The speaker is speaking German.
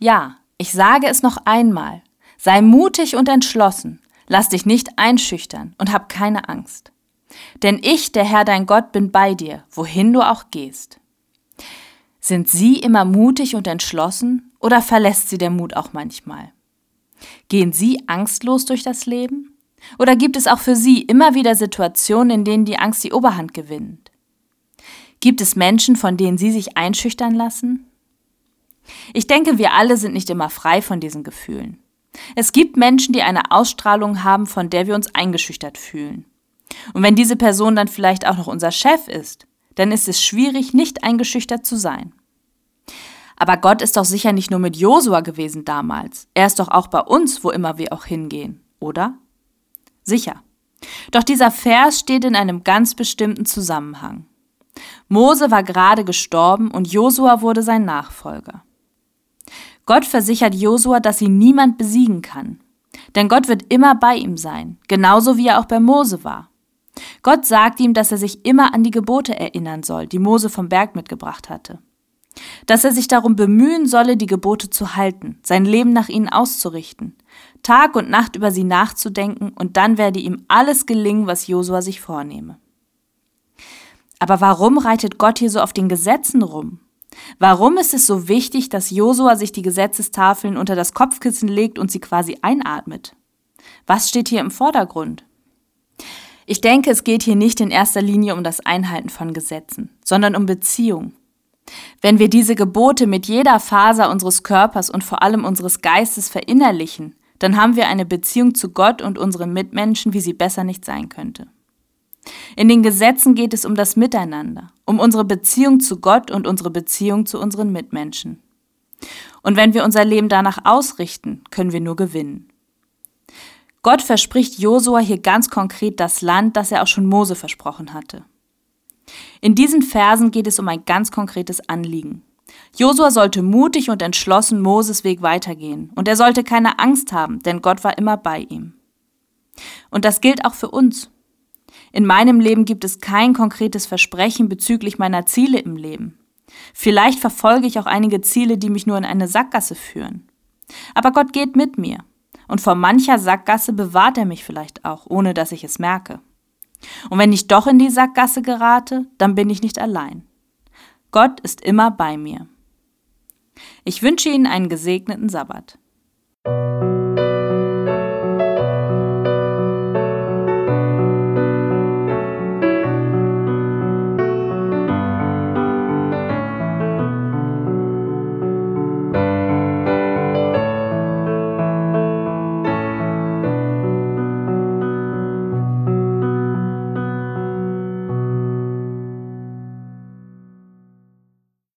Ja, ich sage es noch einmal, sei mutig und entschlossen, lass dich nicht einschüchtern und hab keine Angst. Denn ich, der Herr dein Gott, bin bei dir, wohin du auch gehst. Sind Sie immer mutig und entschlossen oder verlässt Sie der Mut auch manchmal? Gehen Sie angstlos durch das Leben? Oder gibt es auch für Sie immer wieder Situationen, in denen die Angst die Oberhand gewinnt? Gibt es Menschen, von denen Sie sich einschüchtern lassen? Ich denke, wir alle sind nicht immer frei von diesen Gefühlen. Es gibt Menschen, die eine Ausstrahlung haben, von der wir uns eingeschüchtert fühlen. Und wenn diese Person dann vielleicht auch noch unser Chef ist, dann ist es schwierig, nicht eingeschüchtert zu sein. Aber Gott ist doch sicher nicht nur mit Josua gewesen damals. Er ist doch auch bei uns, wo immer wir auch hingehen, oder? Sicher. Doch dieser Vers steht in einem ganz bestimmten Zusammenhang. Mose war gerade gestorben und Josua wurde sein Nachfolger. Gott versichert Josua, dass ihn niemand besiegen kann. Denn Gott wird immer bei ihm sein, genauso wie er auch bei Mose war. Gott sagt ihm, dass er sich immer an die Gebote erinnern soll, die Mose vom Berg mitgebracht hatte. Dass er sich darum bemühen solle, die Gebote zu halten, sein Leben nach ihnen auszurichten, Tag und Nacht über sie nachzudenken, und dann werde ihm alles gelingen, was Josua sich vornehme. Aber warum reitet Gott hier so auf den Gesetzen rum? Warum ist es so wichtig, dass Josua sich die Gesetzestafeln unter das Kopfkissen legt und sie quasi einatmet? Was steht hier im Vordergrund? Ich denke, es geht hier nicht in erster Linie um das Einhalten von Gesetzen, sondern um Beziehung. Wenn wir diese Gebote mit jeder Faser unseres Körpers und vor allem unseres Geistes verinnerlichen, dann haben wir eine Beziehung zu Gott und unseren Mitmenschen, wie sie besser nicht sein könnte. In den Gesetzen geht es um das Miteinander, um unsere Beziehung zu Gott und unsere Beziehung zu unseren Mitmenschen. Und wenn wir unser Leben danach ausrichten, können wir nur gewinnen. Gott verspricht Josua hier ganz konkret das Land, das er auch schon Mose versprochen hatte. In diesen Versen geht es um ein ganz konkretes Anliegen. Josua sollte mutig und entschlossen Moses Weg weitergehen, und er sollte keine Angst haben, denn Gott war immer bei ihm. Und das gilt auch für uns. In meinem Leben gibt es kein konkretes Versprechen bezüglich meiner Ziele im Leben. Vielleicht verfolge ich auch einige Ziele, die mich nur in eine Sackgasse führen. Aber Gott geht mit mir. Und vor mancher Sackgasse bewahrt er mich vielleicht auch, ohne dass ich es merke. Und wenn ich doch in die Sackgasse gerate, dann bin ich nicht allein. Gott ist immer bei mir. Ich wünsche Ihnen einen gesegneten Sabbat.